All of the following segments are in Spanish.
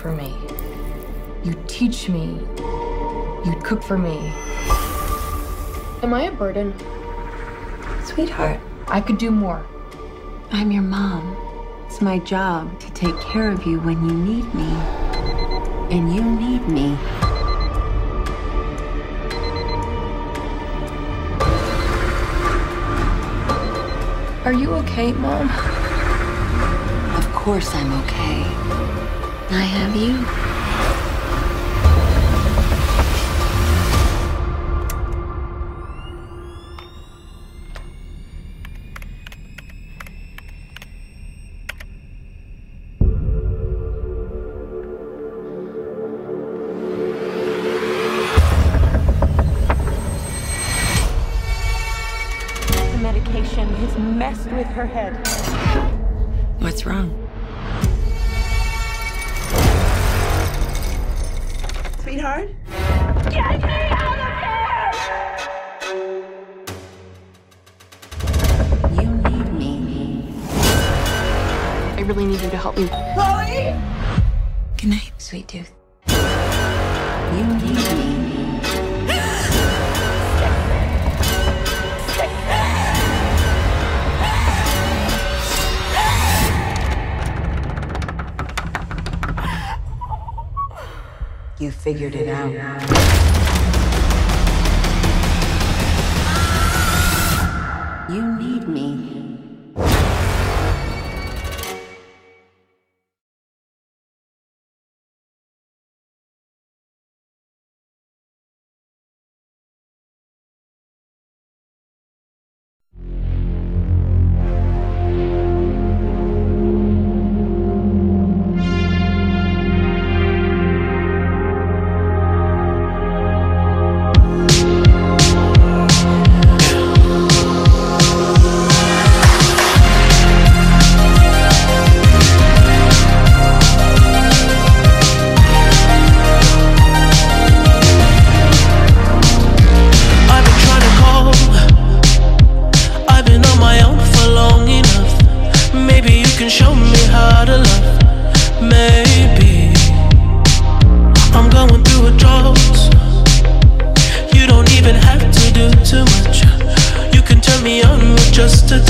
For me. You teach me. You cook for me. Am I a burden? Sweetheart, I could do more. I'm your mom. It's my job to take care of you when you need me. And you need me. Are you okay, Mom? Of course I'm okay. I have you. The medication has messed with her head. What's wrong? Sweetheart? Get me out of here! You need me. I really need you to help me. Chloe? Good night, sweet tooth. You need me. You figured it out. Hola,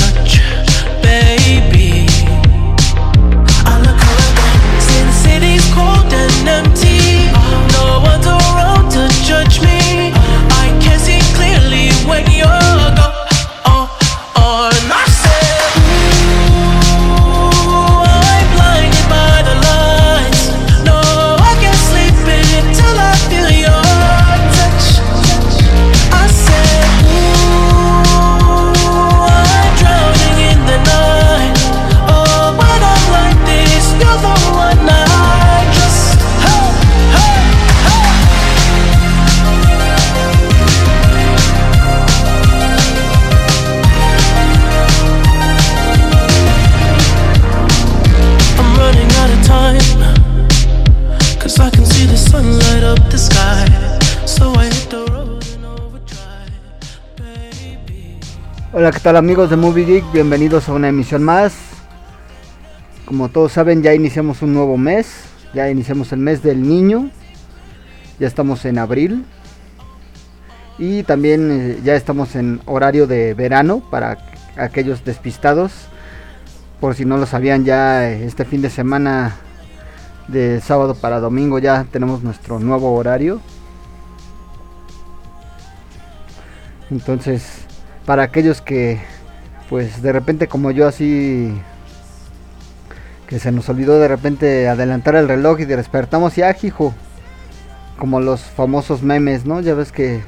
¿qué tal amigos de Movie Geek? Bienvenidos a una emisión más. Como todos saben, ya iniciamos un nuevo mes. Ya iniciamos el mes del niño. Ya estamos en abril. Y también eh, ya estamos en horario de verano para aquellos despistados. Por si no lo sabían, ya eh, este fin de semana de sábado para domingo ya tenemos nuestro nuevo horario. Entonces, para aquellos que pues de repente como yo así que se nos olvidó de repente adelantar el reloj y despertamos y ah, hijo, como los famosos memes, ¿no? Ya ves que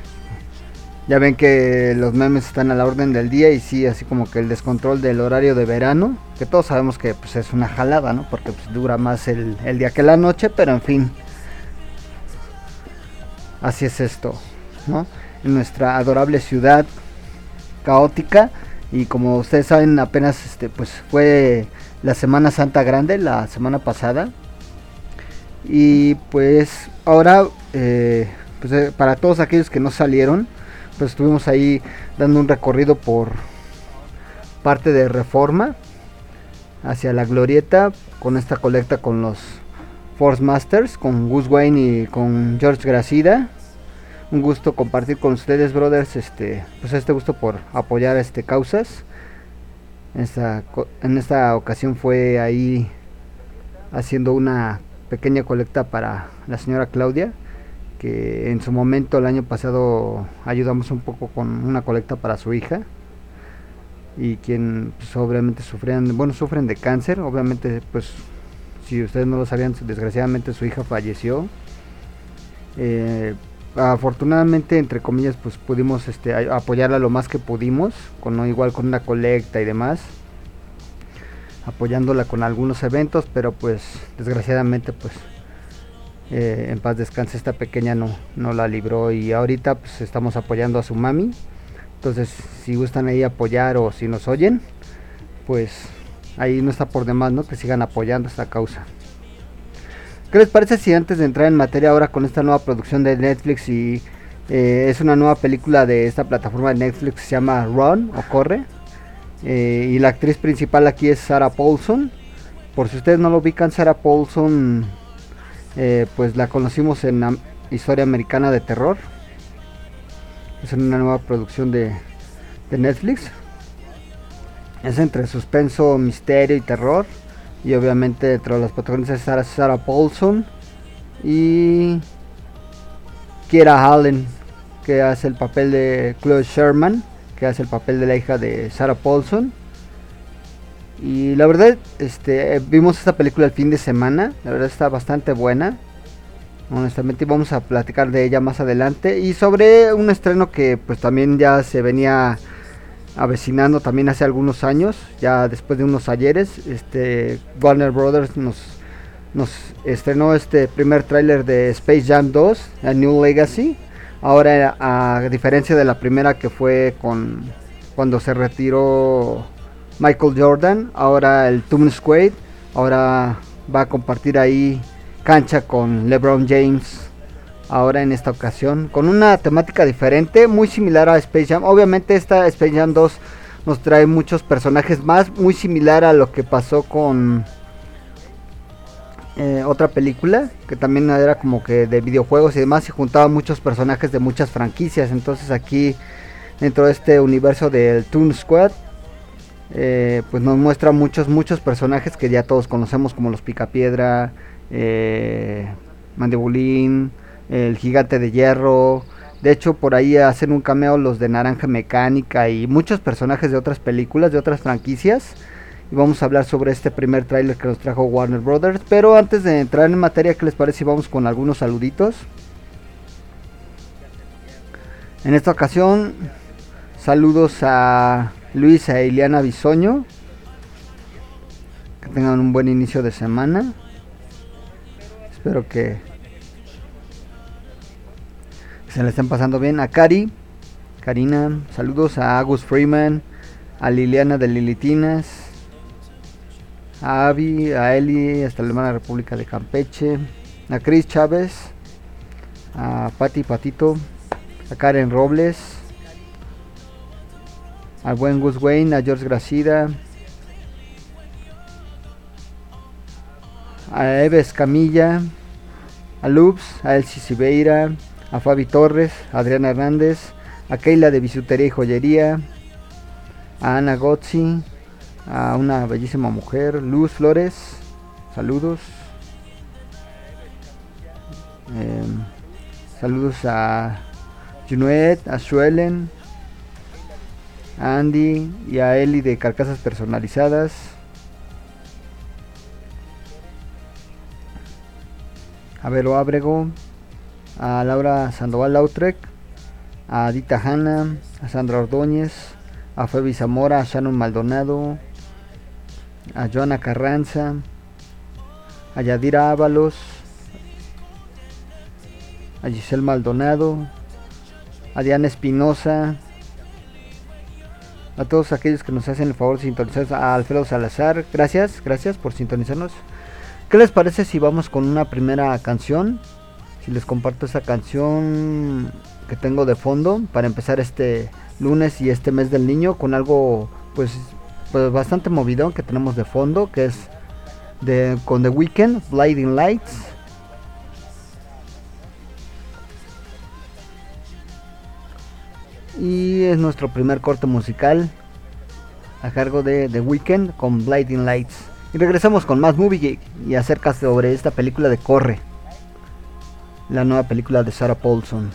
ya ven que los memes están a la orden del día y sí, así como que el descontrol del horario de verano, que todos sabemos que pues, es una jalada, ¿no? Porque pues, dura más el, el día que la noche, pero en fin, así es esto, ¿no? En nuestra adorable ciudad caótica y como ustedes saben apenas este pues fue la Semana Santa Grande la semana pasada. Y pues ahora eh, pues, eh, para todos aquellos que no salieron pues estuvimos ahí dando un recorrido por parte de Reforma hacia la Glorieta con esta colecta con los Force Masters con Gus Wayne y con George Gracida un gusto compartir con ustedes, brothers, este, pues este gusto por apoyar este causas. En esta, en esta ocasión fue ahí haciendo una pequeña colecta para la señora Claudia, que en su momento el año pasado ayudamos un poco con una colecta para su hija y quien pues, obviamente sufrían, bueno, sufren de cáncer, obviamente pues si ustedes no lo sabían, desgraciadamente su hija falleció. Eh, afortunadamente entre comillas pues pudimos este apoyarla lo más que pudimos con igual con una colecta y demás apoyándola con algunos eventos pero pues desgraciadamente pues eh, en paz descanse esta pequeña no no la libró y ahorita pues estamos apoyando a su mami. Entonces si gustan ahí apoyar o si nos oyen pues ahí no está por demás no que sigan apoyando esta causa ¿Qué les parece si antes de entrar en materia ahora con esta nueva producción de Netflix y eh, es una nueva película de esta plataforma de Netflix que se llama Run o Corre? Eh, y la actriz principal aquí es Sarah Paulson. Por si ustedes no lo ubican, Sarah Paulson, eh, pues la conocimos en Historia Americana de Terror. Es una nueva producción de, de Netflix. Es entre suspenso, misterio y terror. Y obviamente de los protagonistas está Sarah Paulson y Kiera Allen, que hace el papel de Chloe Sherman, que hace el papel de la hija de Sarah Paulson. Y la verdad, este, vimos esta película el fin de semana, la verdad está bastante buena. Honestamente vamos a platicar de ella más adelante y sobre un estreno que pues también ya se venía avecinando también hace algunos años, ya después de unos ayeres, este Warner Brothers nos, estrenó este primer tráiler de Space Jam 2, A New Legacy. Ahora a diferencia de la primera que fue con cuando se retiró Michael Jordan, ahora el Toon Squad, ahora va a compartir ahí cancha con LeBron James ahora en esta ocasión con una temática diferente, muy similar a Space Jam. Obviamente esta Space Jam 2 nos trae muchos personajes más, muy similar a lo que pasó con eh, otra película que también era como que de videojuegos y demás y juntaba muchos personajes de muchas franquicias. Entonces aquí dentro de este universo del Toon Squad eh, pues nos muestra muchos muchos personajes que ya todos conocemos como los Picapiedra, eh, Mandibulín, el gigante de hierro. De hecho, por ahí hacen un cameo los de Naranja Mecánica y muchos personajes de otras películas, de otras franquicias. Y vamos a hablar sobre este primer tráiler que nos trajo Warner Brothers. Pero antes de entrar en materia, ¿qué les parece vamos con algunos saluditos? En esta ocasión, saludos a Luis e Ileana Bisoño. Que tengan un buen inicio de semana. Espero que se le están pasando bien. A Cari, Karina, saludos a Agus Freeman, a Liliana de Lilitinas, a Avi, a Eli, hasta la hermana República de Campeche, a Chris Chávez, a Pati Patito, a Karen Robles, al buen Gus Wayne, a George Gracida, a Eves Camilla, a Loops, a Elsie Sibeira, a Fabi Torres, a Adriana Hernández, a Keila de Bisutería y Joyería, a Ana Gozzi, a una bellísima mujer, Luz Flores, saludos. Em, saludos a Junuet, a Suelen, a Andy y a Eli de Carcasas Personalizadas. A Vero Abrego, a Laura Sandoval Lautrec, a Dita Hanna, a Sandra Ordóñez, a Febi Zamora, a Shannon Maldonado, a Joana Carranza, a Yadira Ábalos, a Giselle Maldonado, a Diana Espinosa, a todos aquellos que nos hacen el favor de sintonizar, a Alfredo Salazar, gracias, gracias por sintonizarnos. ¿Qué les parece si vamos con una primera canción? Si les comparto esa canción que tengo de fondo para empezar este lunes y este mes del niño con algo pues, pues bastante movido que tenemos de fondo, que es de, con The Weeknd, Blinding Lights. Y es nuestro primer corte musical a cargo de The Weeknd con Blinding Lights. Y regresamos con más Movie Geek y acerca sobre esta película de Corre, la nueva película de Sarah Paulson.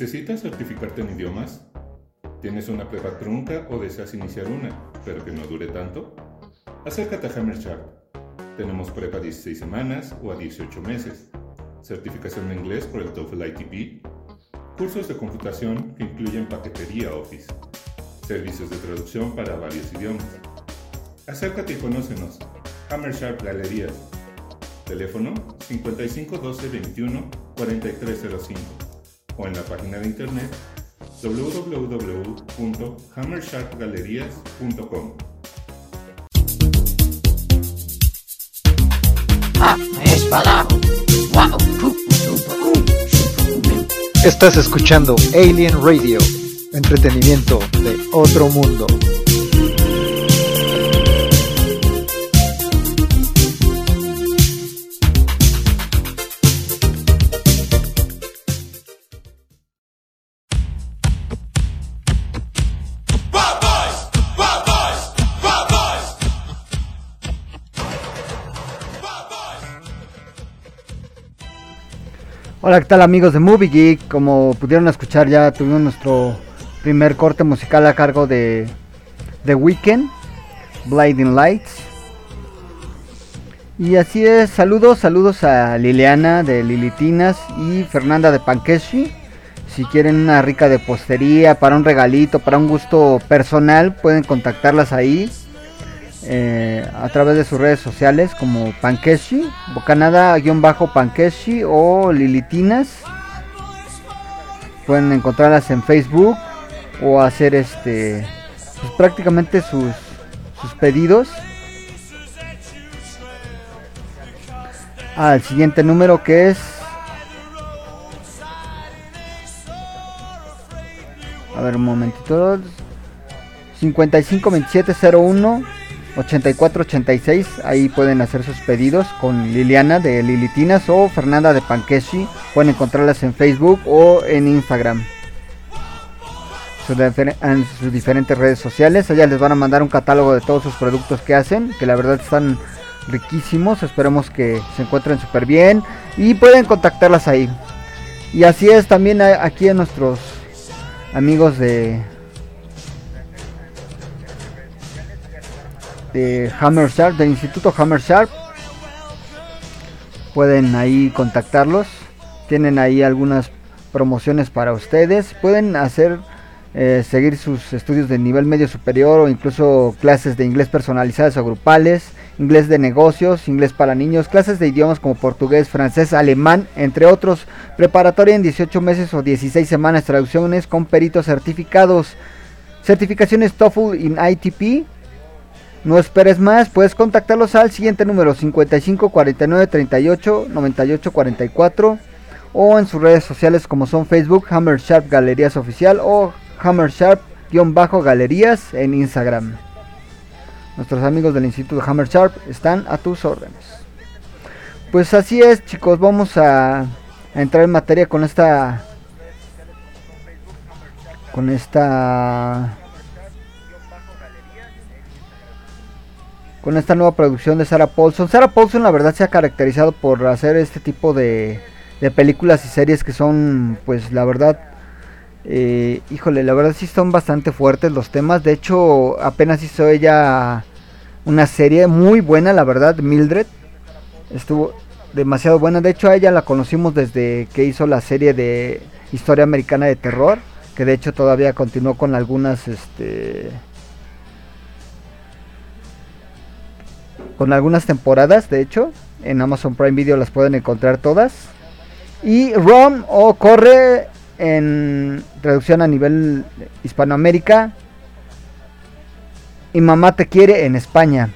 ¿Necesitas certificarte en idiomas? ¿Tienes una prueba trunca o deseas iniciar una, pero que no dure tanto? Acércate a Hammer Tenemos prueba a 16 semanas o a 18 meses, certificación de inglés por el TOEFL ITP, cursos de computación que incluyen paquetería Office, servicios de traducción para varios idiomas. Acércate y conócenos. Hammer Sharp Galerías. Teléfono 55 12 21 4305 o en la página de internet www.hammersharkgalerías.com. Estás escuchando Alien Radio, entretenimiento de otro mundo. Hola, ¿qué tal amigos de Movie Geek? Como pudieron escuchar ya tuvimos nuestro primer corte musical a cargo de The Weeknd, Blinding Lights. Y así es, saludos, saludos a Liliana de Lilitinas y Fernanda de Pankeshi. Si quieren una rica de postería, para un regalito, para un gusto personal, pueden contactarlas ahí eh, a través de sus redes sociales como Pankeshi, Bocanada-Pankeshi o Lilitinas. Pueden encontrarlas en Facebook o hacer este pues, prácticamente sus, sus pedidos. Al siguiente número que es a ver un momentito. 552701 8486, ahí pueden hacer sus pedidos con Liliana de Lilitinas o Fernanda de Pankeshi. Pueden encontrarlas en Facebook o en Instagram. En sus diferentes redes sociales. Allá les van a mandar un catálogo de todos sus productos que hacen, que la verdad están riquísimos. Esperemos que se encuentren súper bien y pueden contactarlas ahí. Y así es también aquí a nuestros amigos de de Hammer Sharp, del Instituto Hammer Sharp. Pueden ahí contactarlos. Tienen ahí algunas promociones para ustedes. Pueden hacer eh, seguir sus estudios de nivel medio superior o incluso clases de inglés personalizadas o grupales, inglés de negocios, inglés para niños, clases de idiomas como portugués, francés, alemán, entre otros, preparatoria en 18 meses o 16 semanas, traducciones con peritos certificados, certificaciones TOEFL y ITP, no esperes más, puedes contactarlos al siguiente número 55 49 38 98 44 o en sus redes sociales como son Facebook Hammer Sharp Galerías Oficial o Hammer Sharp-Galerías en Instagram. Nuestros amigos del Instituto Hammer Sharp están a tus órdenes. Pues así es chicos, vamos a, a entrar en materia con esta... Con esta con esta nueva producción de Sarah Paulson. Sarah Paulson la verdad se ha caracterizado por hacer este tipo de, películas y series que son pues la verdad eh, híjole la verdad sí son bastante fuertes los temas. De hecho apenas hizo ella una serie muy buena la verdad Mildred. Estuvo demasiado buena. De hecho a ella la conocimos desde que hizo la serie de historia americana de terror que de hecho todavía continuó con algunas este con algunas temporadas, de hecho. En Amazon Prime Video las pueden encontrar todas. Y Rom o Corre en traducción a nivel Hispanoamérica. Y Mamá te quiere en España.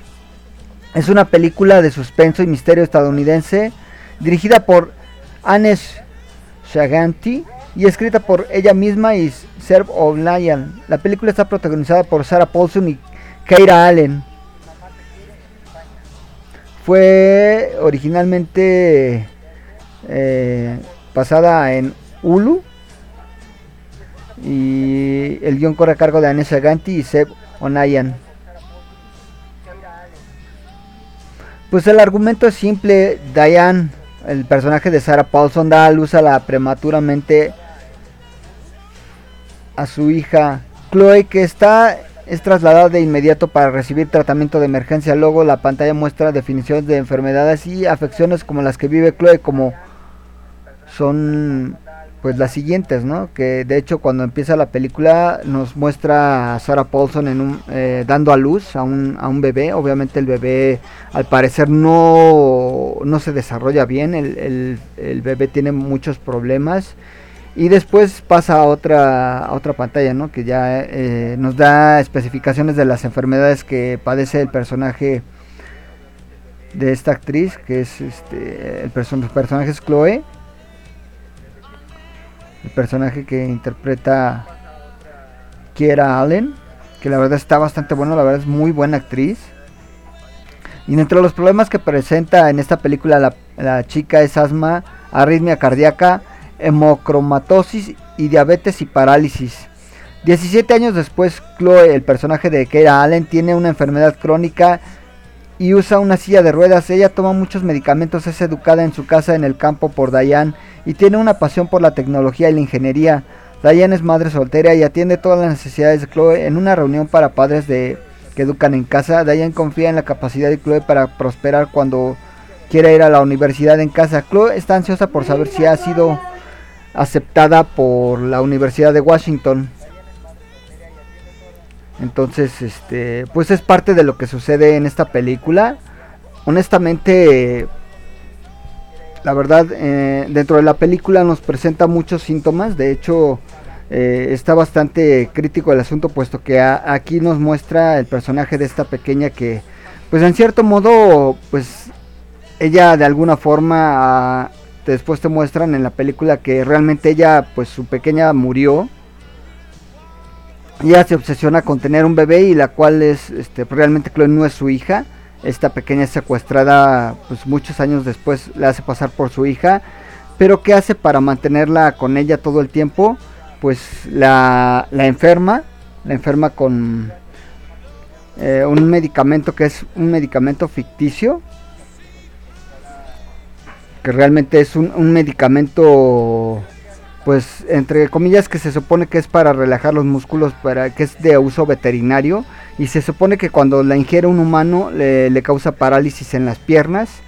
Es una película de suspenso y misterio estadounidense dirigida por Anes Shaganti y escrita por ella misma y Serb O'Brien. La película está protagonizada por Sarah Paulson y Keira Allen. Fue originalmente eh, pasada en Hulu. Y el guion corre a cargo de Anessa Ganti y Seb Onayan. Pues el argumento es simple. Diane, el personaje de Sarah Paulson, da luz a la prematuramente a su hija Chloe, que está es trasladado de inmediato para recibir tratamiento de emergencia. Luego la pantalla muestra definiciones de enfermedades y afecciones como las que vive Chloe, como son pues las siguientes, ¿no? Que de hecho cuando empieza la película nos muestra a Sarah Paulson en un, eh, dando a luz a un, a un bebé. Obviamente el bebé al parecer no, no se desarrolla bien, el, el bebé tiene muchos problemas y después pasa a otra, a otra pantalla, ¿no? Que ya eh, nos da especificaciones de las enfermedades que padece el personaje de esta actriz, que es este, el, personaje es Chloe, el personaje que interpreta Kiera Allen, que la verdad está bastante bueno, la verdad es muy buena actriz. Y dentro de los problemas que presenta en esta película la, la chica es asma, arritmia cardíaca, hemocromatosis y diabetes y parálisis. 17 años después, Chloe, el personaje de Keira Allen, tiene una enfermedad crónica y usa una silla de ruedas. Ella toma muchos medicamentos, es educada en su casa en el campo por Diane y tiene una pasión por la tecnología y la ingeniería. Diane es madre soltera y atiende todas las necesidades de Chloe en una reunión para padres de que educan en casa. Diane confía en la capacidad de Chloe para prosperar cuando quiere ir a la universidad en casa. Chloe está ansiosa por saber si ha sido aceptada por la Universidad de Washington. Entonces, este, pues es parte de lo que sucede en esta película. Honestamente, la verdad, eh, dentro de la película nos presenta muchos síntomas. De hecho, eh, está bastante crítico el asunto, puesto que aquí nos muestra el personaje de esta pequeña que, pues en cierto modo, pues ella de alguna forma después te muestran en la película que realmente ella, pues su pequeña murió. Ella se obsesiona con tener un bebé y la cual es, este, realmente Chloe no es su hija. Esta pequeña es secuestrada, pues muchos años después la hace pasar por su hija. Pero ¿qué hace para mantenerla con ella todo el tiempo? Pues la, la enferma, la enferma con eh, un medicamento que es un medicamento ficticio que realmente es un, medicamento pues entre comillas que se supone que es para relajar los músculos, para que es de uso veterinario y se supone que cuando la ingiere un humano le, le, causa parálisis en las piernas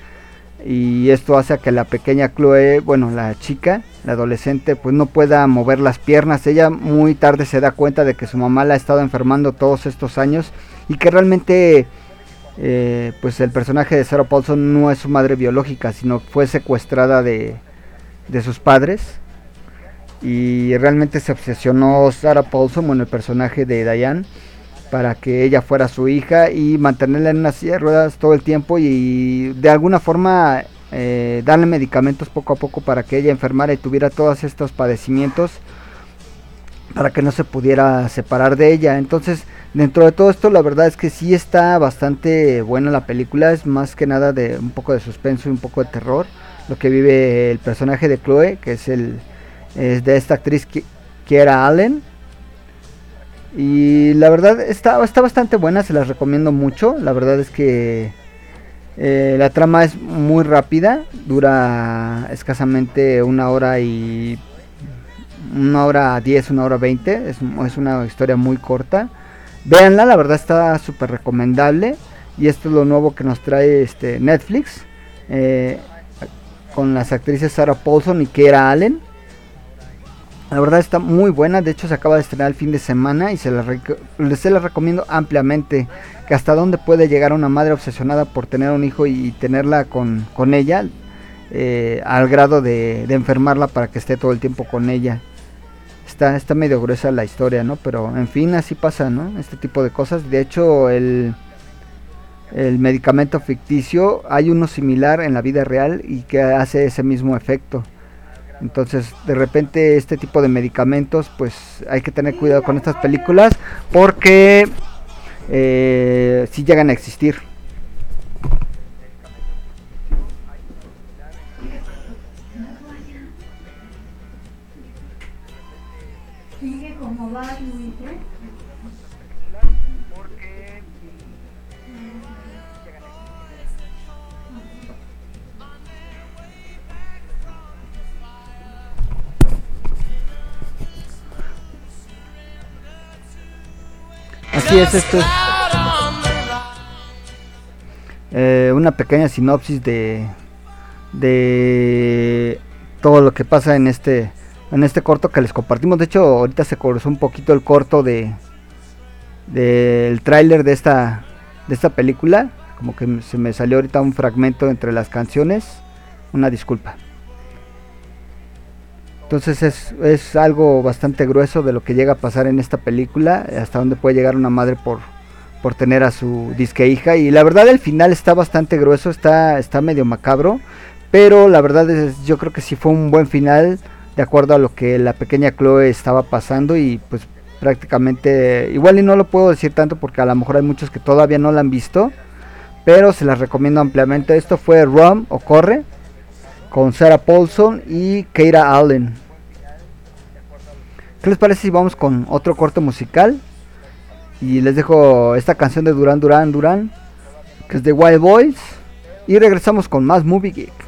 y esto hace a que la pequeña Chloe, bueno, la chica, la adolescente, pues no pueda mover las piernas. Ella muy tarde se da cuenta de que su mamá la ha estado enfermando todos estos años y que realmente eh, pues el personaje de Sarah Paulson no es su madre biológica, sino fue secuestrada de, sus padres. Y realmente se obsesionó Sarah Paulson, bueno, el personaje de Diane, para que ella fuera su hija y mantenerla en una silla de ruedas todo el tiempo y de alguna forma eh, darle medicamentos poco a poco para que ella enfermara y tuviera todos estos padecimientos para que no se pudiera separar de ella. Entonces, dentro de todo esto, la verdad es que sí está bastante buena la película. Es más que nada de un poco de suspenso y un poco de terror. Lo que vive el personaje de Chloe, que es el de esta actriz que, era Allen. Y la verdad está, está bastante buena, se las recomiendo mucho. La verdad es que eh, la trama es muy rápida, dura escasamente una hora y una hora 10, una hora 20. Es, es una historia muy corta. Véanla, la verdad está súper recomendable. Y esto es lo nuevo que nos trae este Netflix. Eh, con las actrices Sarah Paulson y Kera Allen. La verdad está muy buena. De hecho se acaba de estrenar el fin de semana. Y se la, se la recomiendo ampliamente. Que hasta dónde puede llegar una madre obsesionada por tener un hijo y tenerla con, con ella. Eh, al grado de, de enfermarla para que esté todo el tiempo con ella está, está medio gruesa la historia, ¿no? Pero en fin, así pasa, ¿no? Este tipo de cosas. De hecho, el, el medicamento ficticio, hay uno similar en la vida real y que hace ese mismo efecto. Entonces, de repente, este tipo de medicamentos, pues hay que tener cuidado con estas películas porque eh, si llegan a existir. Así es, esto es eh, una pequeña sinopsis de, de todo lo que pasa en este en este corto que les compartimos. De hecho, ahorita se cruzó un poquito el corto de del de tráiler de esta de esta película, como que se me salió ahorita un fragmento entre las canciones. Una disculpa. Entonces es, es algo bastante grueso de lo que llega a pasar en esta película, hasta dónde puede llegar una madre por, por tener a su disque hija. Y la verdad el final está bastante grueso, está, está medio macabro, pero la verdad es yo creo que sí fue un buen final de acuerdo a lo que la pequeña Chloe estaba pasando y pues prácticamente igual y no lo puedo decir tanto porque a lo mejor hay muchos que todavía no la han visto, pero se las recomiendo ampliamente. Esto fue Rum o Corre con Sarah Paulson y Keira Allen. ¿Qué les parece si vamos con otro corte musical? Y les dejo esta canción de Duran Duran Duran, que es de Wild Boys. Y regresamos con más Movie Geek.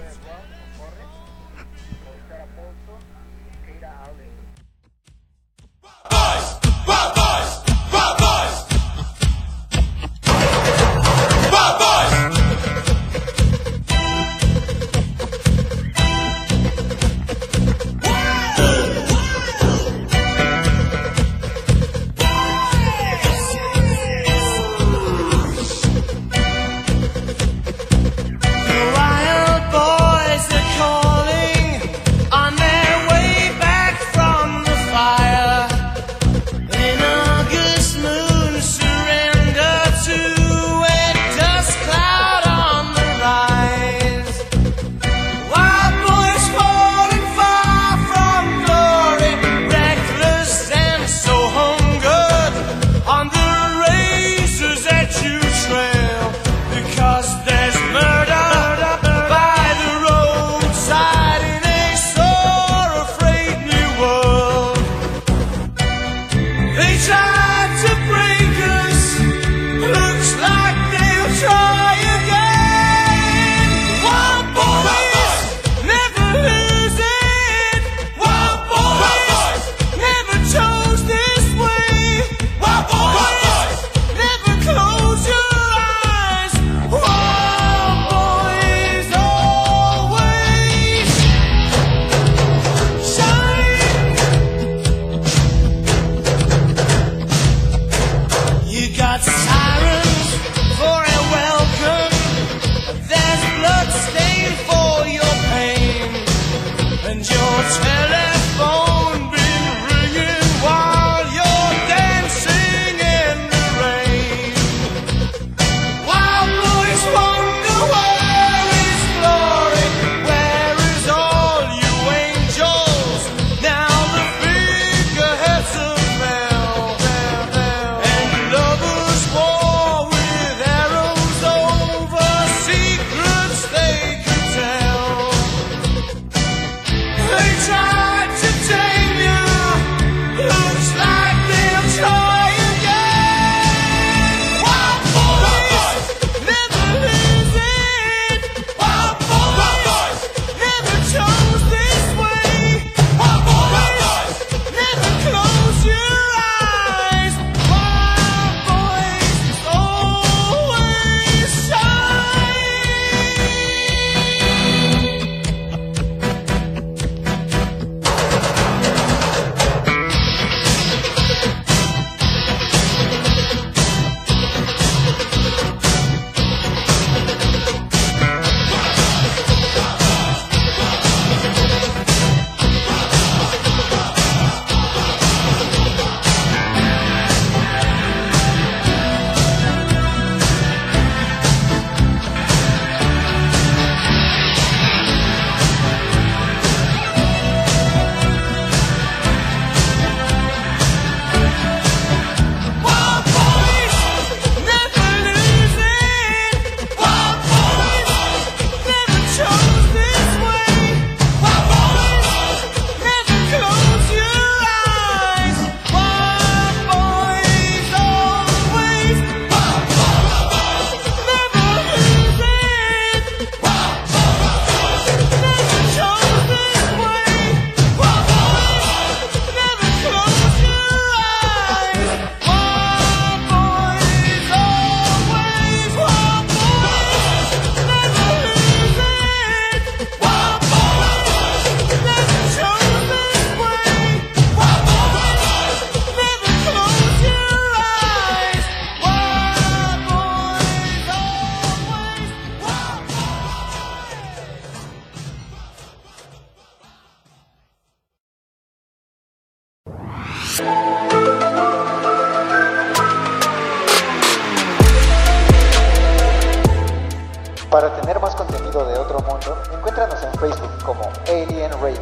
Para tener más contenido de otro mundo, encuéntranos en Facebook como Alien Radio.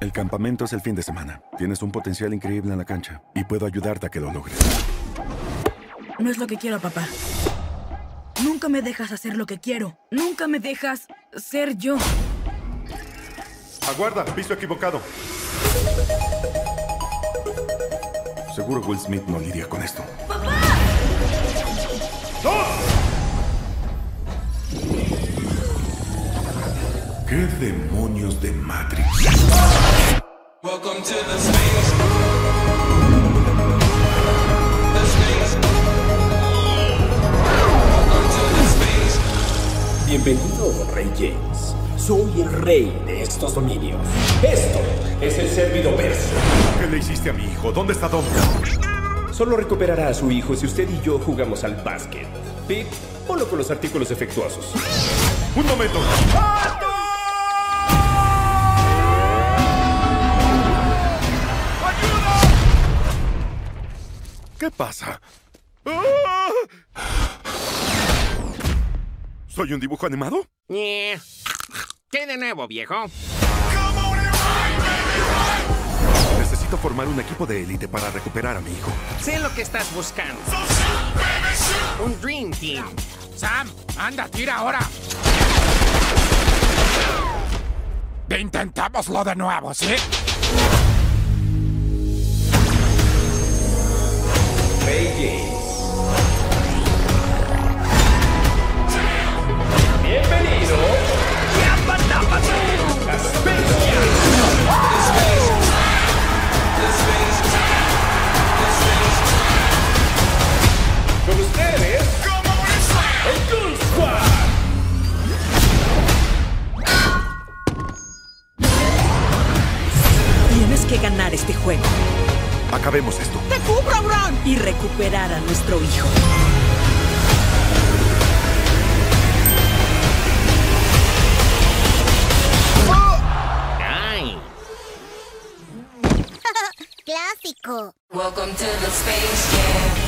El campamento es el fin de semana. Tienes un potencial increíble en la cancha y puedo ayudarte a que lo logres. No es lo que quiero, papá. Nunca me dejas hacer lo que quiero. Nunca me dejas ser yo. Aguarda, piso equivocado. Seguro Will Smith no lidia con esto. ¿Qué demonios de Matrix? Welcome to the space. Bienvenido, Rey James. Soy el rey de estos dominios. Esto es el servido verso. ¿Qué le hiciste a mi hijo? ¿Dónde está Dom? Solo recuperará a su hijo si usted y yo jugamos al básquet. Pete, ponlo con los artículos defectuosos. ¡Un momento! ¿Qué pasa? ¡Ah! ¿Soy un dibujo animado? ¿Qué de nuevo, viejo? Necesito formar un equipo de élite para recuperar a mi hijo. Sé lo que estás buscando. Un Dream Team. Sam, anda, tira ahora. Intentémoslo de nuevo, ¿sí? Rey James. Que ganar este juego Acabemos esto. ¡Te cubro, Bron! y recuperar a nuestro hijo. Ay. Clásico. Welcome to the space jam.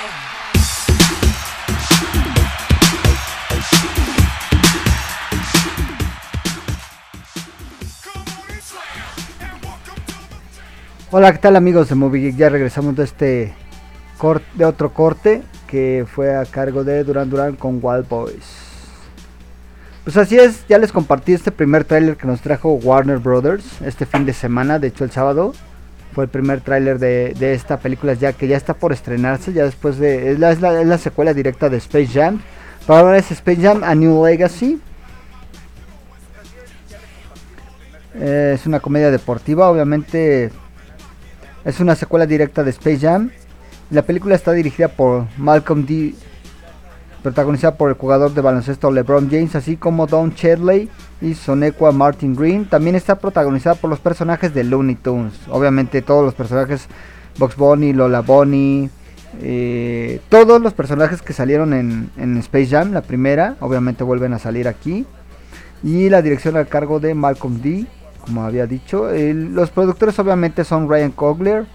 Hola, ¿qué tal amigos de Movie Geek? Ya regresamos de este cor- de otro corte que fue a cargo de Duran Duran con Wild Boys. Pues así es, ya les compartí este primer tráiler que nos trajo Warner Brothers este fin de semana, de hecho el sábado fue el primer tráiler de, de esta película ya que ya está por estrenarse, ya después de es la, es la- secuela directa de Space Jam. Para ahora es Space Jam A New Legacy. Eh, es una comedia deportiva, obviamente es una secuela directa de Space Jam. La película está dirigida por Malcolm D. Protagonizada por el jugador de baloncesto LeBron James, así como Don Chedley y Sonequa Martin Green. También está protagonizada por los personajes de Looney Tunes. Obviamente todos los personajes, Box Bunny, Lola Bunny, eh, todos los personajes que salieron en, en Space Jam, la primera, obviamente vuelven a salir aquí. Y la dirección al cargo de Malcolm D, como había dicho. Los productores obviamente son Ryan Coogler,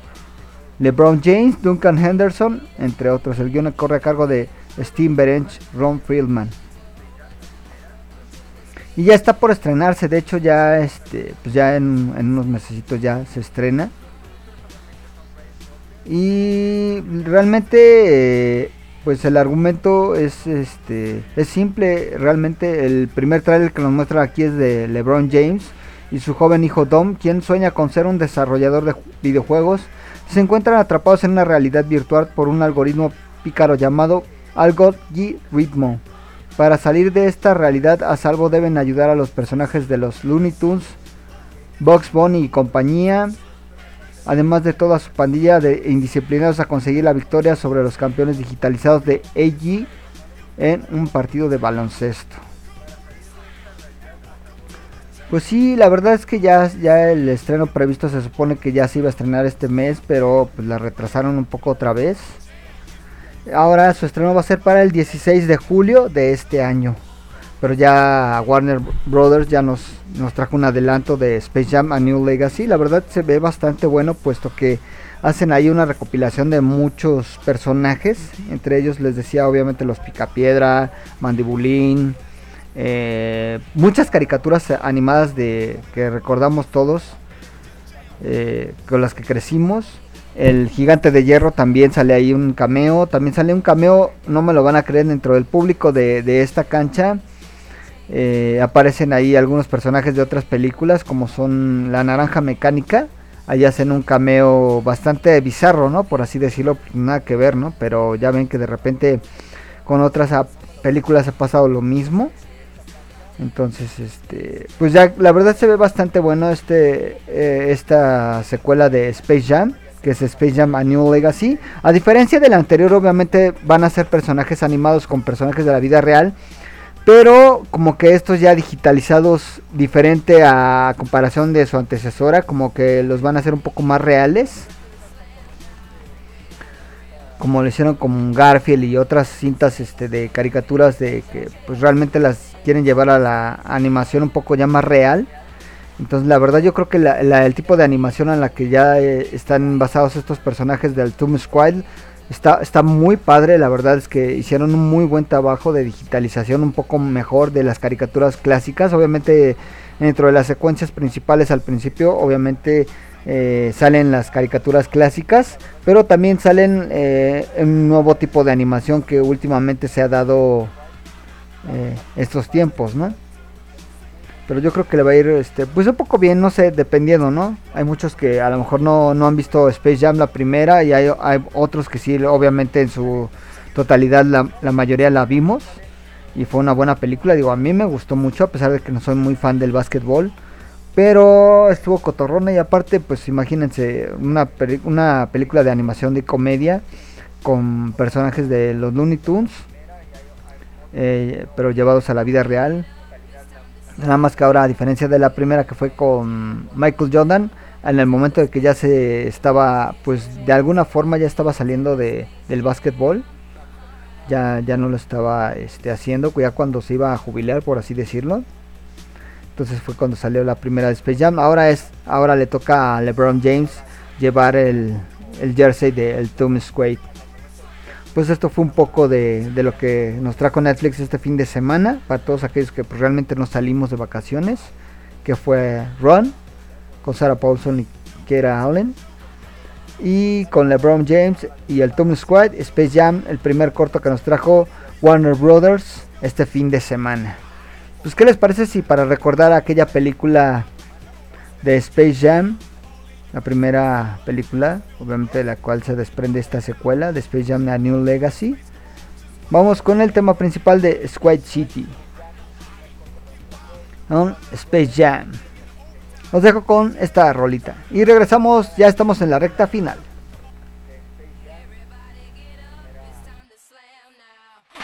LeBron James, Duncan Henderson, entre otros. El guion corre a cargo de Steve Berench, Ron Friedman. Y ya está por estrenarse, de hecho ya este, pues ya en, unos mesecitos ya se estrena. Y realmente eh, pues el argumento es este es simple, realmente el primer tráiler que nos muestra aquí es de LeBron James y su joven hijo Dom, quien sueña con ser un desarrollador de ju- videojuegos, se encuentran atrapados en una realidad virtual por un algoritmo pícaro llamado algo y ritmo. Para salir de esta realidad a salvo deben ayudar a los personajes de los Looney Tunes, Bugs Bunny y compañía, además de toda su pandilla de indisciplinados a conseguir la victoria sobre los campeones digitalizados de AG en un partido de baloncesto. Pues sí, la verdad es que ya, ya el estreno previsto se supone que ya se iba a estrenar este mes, pero pues la retrasaron un poco otra vez. Ahora su estreno va a ser para el 16 de julio de este año. Pero ya Warner Brothers ya nos, nos trajo un adelanto de Space Jam A New Legacy. La verdad se ve bastante bueno puesto que hacen ahí una recopilación de muchos personajes. Entre ellos les decía obviamente los Picapiedra, Mandibulín. Eh, muchas caricaturas animadas de que recordamos todos. eh, con las que crecimos. El gigante de hierro también sale ahí un cameo. También sale un cameo, no me lo van a creer, dentro del público de, esta cancha. Eh, aparecen ahí algunos personajes de otras películas, como son La Naranja Mecánica. Ahí hacen un cameo bastante bizarro, ¿no? Por así decirlo, nada que ver, ¿no? Pero ya ven que de repente con otras películas ha pasado lo mismo. Entonces, este, pues ya la verdad se ve bastante bueno este eh, esta secuela de Space Jam, que es Space Jam A New Legacy. A diferencia del anterior, obviamente van a ser personajes animados con personajes de la vida real, pero como que estos ya digitalizados diferente a comparación de su antecesora, como que los van a hacer un poco más reales. Como lo hicieron con Garfield y otras cintas este, de caricaturas de que pues realmente las quieren llevar a la animación un poco ya más real. Entonces la verdad yo creo que la- la- el tipo de animación en la que ya eh, están basados estos personajes del Tomb Squad está, está muy padre. La verdad es que hicieron un muy buen trabajo de digitalización un poco mejor de las caricaturas clásicas. Obviamente dentro de las secuencias principales al principio obviamente eh, salen las caricaturas clásicas. Pero también salen eh, un nuevo tipo de animación que últimamente se ha dado eh, estos tiempos, ¿no? Pero yo creo que le va a ir, este, pues un poco bien, no sé, dependiendo, ¿no? Hay muchos que a lo mejor no, no han visto Space Jam la primera y hay, otros que sí, obviamente en su totalidad la, la mayoría la vimos y fue una buena película. Digo, a mí me gustó mucho a pesar de que no soy muy fan del básquetbol. Pero estuvo cotorrona y aparte, pues imagínense, una, una película de animación de comedia con personajes de los Looney Tunes, eh, pero llevados a la vida real. Nada más que ahora, a diferencia de la primera que fue con Michael Jordan, en el momento de que ya se estaba, pues de alguna forma ya estaba saliendo de, del básquetbol, ya, ya no lo estaba este, haciendo, ya cuando se iba a jubilar, por así decirlo. Entonces fue cuando salió la primera de Space Jam. Ahora es, ahora le toca a LeBron James llevar el, el jersey del Tomb Squad. Pues esto fue un poco de, de lo que nos trajo Netflix este fin de semana. Para todos aquellos que pues, realmente nos salimos de vacaciones. Que fue Run. Con Sarah Paulson y Kira Allen. Y con LeBron James y el Tomb Squad. Space Jam. El primer corto que nos trajo Warner Brothers este fin de semana. Pues qué les parece si para recordar aquella película de Space Jam la primera película, obviamente de la cual se desprende esta secuela de Space Jam A New Legacy. Vamos con el tema principal de Squid City. Un Space Jam. Os dejo con esta rolita. Y regresamos, ya estamos en la recta final.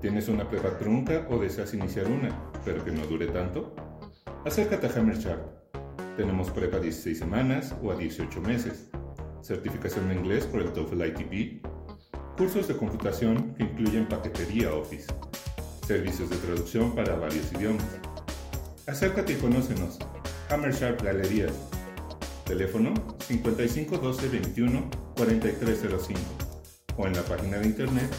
¿Tienes una prueba trunca o deseas iniciar una, pero que no dure tanto? Acércate a Hammer Sharp. Tenemos prepa a 16 semanas o a 18 meses, certificación en inglés por el TOEFL ITP, cursos de computación que incluyen paquetería Office, servicios de traducción para varios idiomas. Acércate y conócenos. Hammer Sharp Galerías. Teléfono 55 12 21 4305 o en la página de internet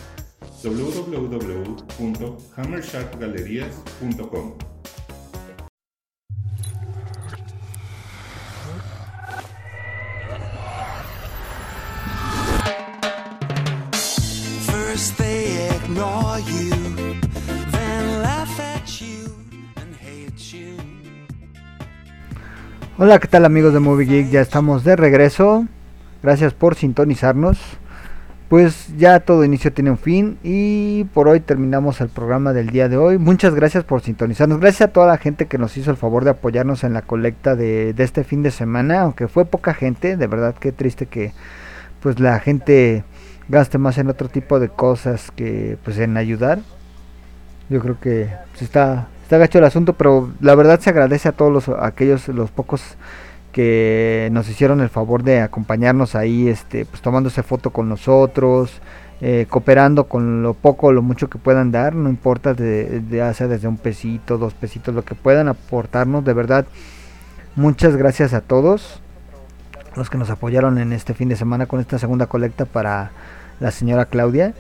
www.hammersharpgalerías.com. First they ignore you, then laugh at you and hate you. Hola, ¿qué tal amigos de Movie Geek? Ya estamos de regreso. Gracias por sintonizarnos. Pues ya todo inicio tiene un fin y por hoy terminamos el programa del día de hoy. Muchas gracias por sintonizarnos. Gracias a toda la gente que nos hizo el favor de apoyarnos en la colecta de, de este fin de semana, aunque fue poca gente. De verdad que triste que pues la gente gaste más en otro tipo de cosas que pues en ayudar. Yo creo que está está gacho el asunto, pero la verdad se agradece a todos los aquellos los pocos que nos hicieron el favor de acompañarnos ahí, este, pues tomándose foto con nosotros, eh, cooperando con lo poco o lo mucho que puedan dar, no importa de, de hacer desde un pesito, dos pesitos, lo que puedan aportarnos, de verdad, muchas gracias a todos los que nos apoyaron en este fin de semana con esta segunda colecta para la señora Claudia,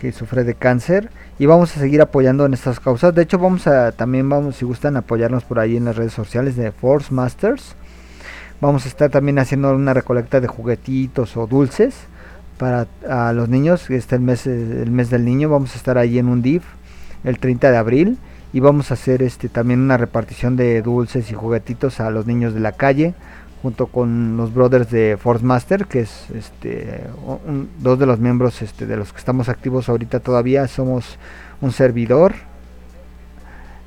que sufre de cáncer y vamos a seguir apoyando en estas causas. De hecho, vamos a también vamos si gustan apoyarnos por ahí en las redes sociales de Force Masters. Vamos a estar también haciendo una recolecta de juguetitos o dulces para los niños. Este el mes el mes del niño. Vamos a estar ahí en un DIF el 30 de abril y vamos a hacer este también una repartición de dulces y juguetitos a los niños de la calle junto con los brothers de Force Master, que es este dos de los miembros este, de los que estamos activos ahorita todavía. Somos un servidor,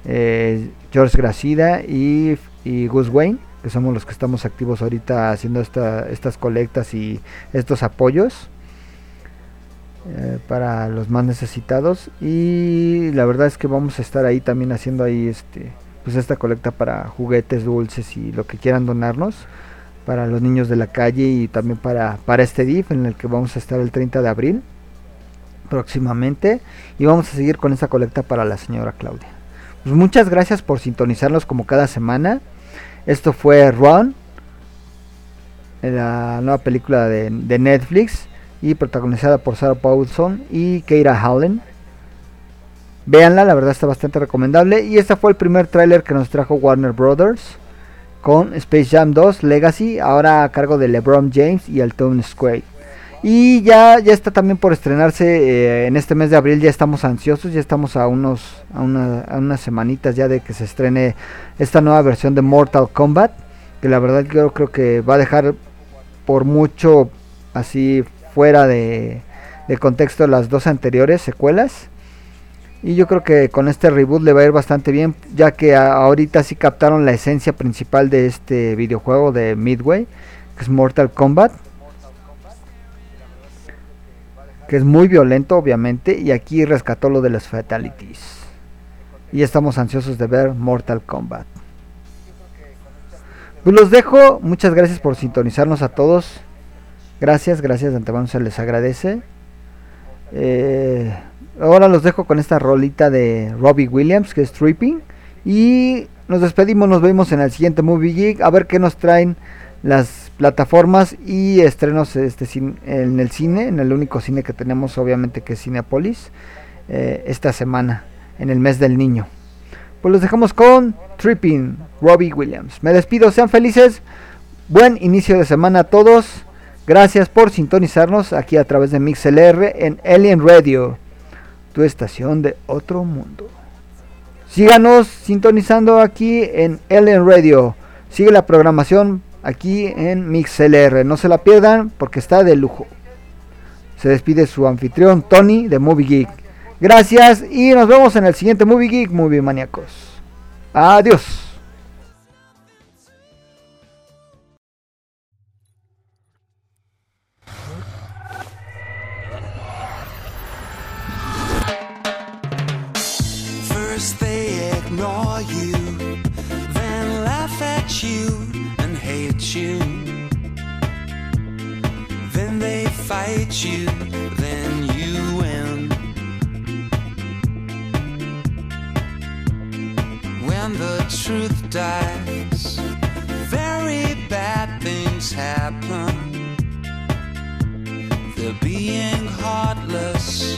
eh, George Gracida y, y Gus Wayne, que somos los que estamos activos ahorita haciendo esta, estas colectas y estos apoyos eh, para los más necesitados. Y la verdad es que vamos a estar ahí también haciendo ahí este pues esta colecta para juguetes, dulces y lo que quieran donarnos para los niños de la calle y también para, para este DIF en el que vamos a estar el 30 de abril próximamente y vamos a seguir con esta colecta para la señora Claudia. Pues muchas gracias por sintonizarnos como cada semana. Esto fue Run, la nueva película de, Netflix y protagonizada por Sarah Paulson y Keira Howland. Véanla, la verdad está bastante recomendable. Y este fue el primer tráiler que nos trajo Warner Brothers con Space Jam 2 Legacy, ahora a cargo de LeBron James y el Toon Square. Y ya, ya está también por estrenarse eh, en este mes de abril, ya estamos ansiosos, ya estamos a unos a, una- a unas semanitas ya de que se estrene esta nueva versión de Mortal Kombat, que la verdad yo creo que va a dejar por mucho así fuera de, de contexto las dos anteriores secuelas. Y yo creo que con este reboot le va a ir bastante bien, ya que ahorita sí captaron la esencia principal de este videojuego de Midway, que es Mortal Kombat. Que es muy violento, obviamente, y aquí rescató lo de las fatalities. Y estamos ansiosos de ver Mortal Kombat. Pues los dejo, muchas gracias por sintonizarnos a todos. Gracias, gracias de antemano, se les agradece. Eh, ahora los dejo con esta rolita de Robbie Williams, que es Tripping. Y nos despedimos, nos vemos en el siguiente Movie Geek. A ver qué nos traen las plataformas y estrenos este, en el cine, en el único cine que tenemos, obviamente, que es Cinepolis, eh, esta semana, en el mes del niño. Pues los dejamos con Tripping, Robbie Williams. Me despido, sean felices. Buen inicio de semana a todos. Gracias por sintonizarnos aquí a través de MixLR en Alien Radio, tu estación de otro mundo. Síganos sintonizando aquí en Alien Radio. Sigue la programación aquí en MixLR. No se la pierdan porque está de lujo. Se despide su anfitrión Tony de Movie Geek. Gracias y nos vemos en el siguiente Movie Geek, Movie Maníacos. Adiós. First they ignore you, you. Then they fight you, then you win. When the truth dies, very bad things happen. They're being heartless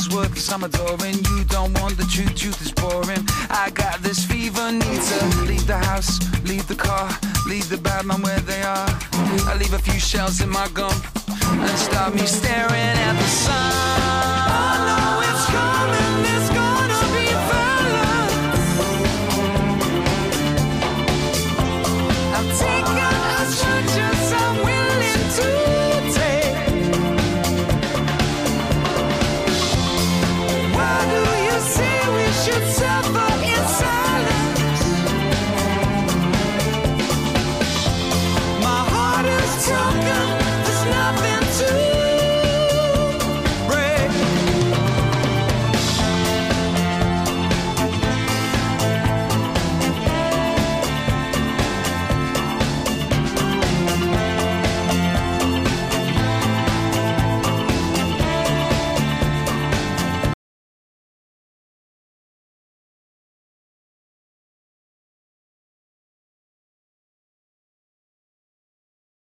is worth some adoring. You don't want the truth, truth is boring. I got this fever, need to leave the house, leave the car, leave the bad man where they are. I leave a few shells in my gum and stop me staring at the sun.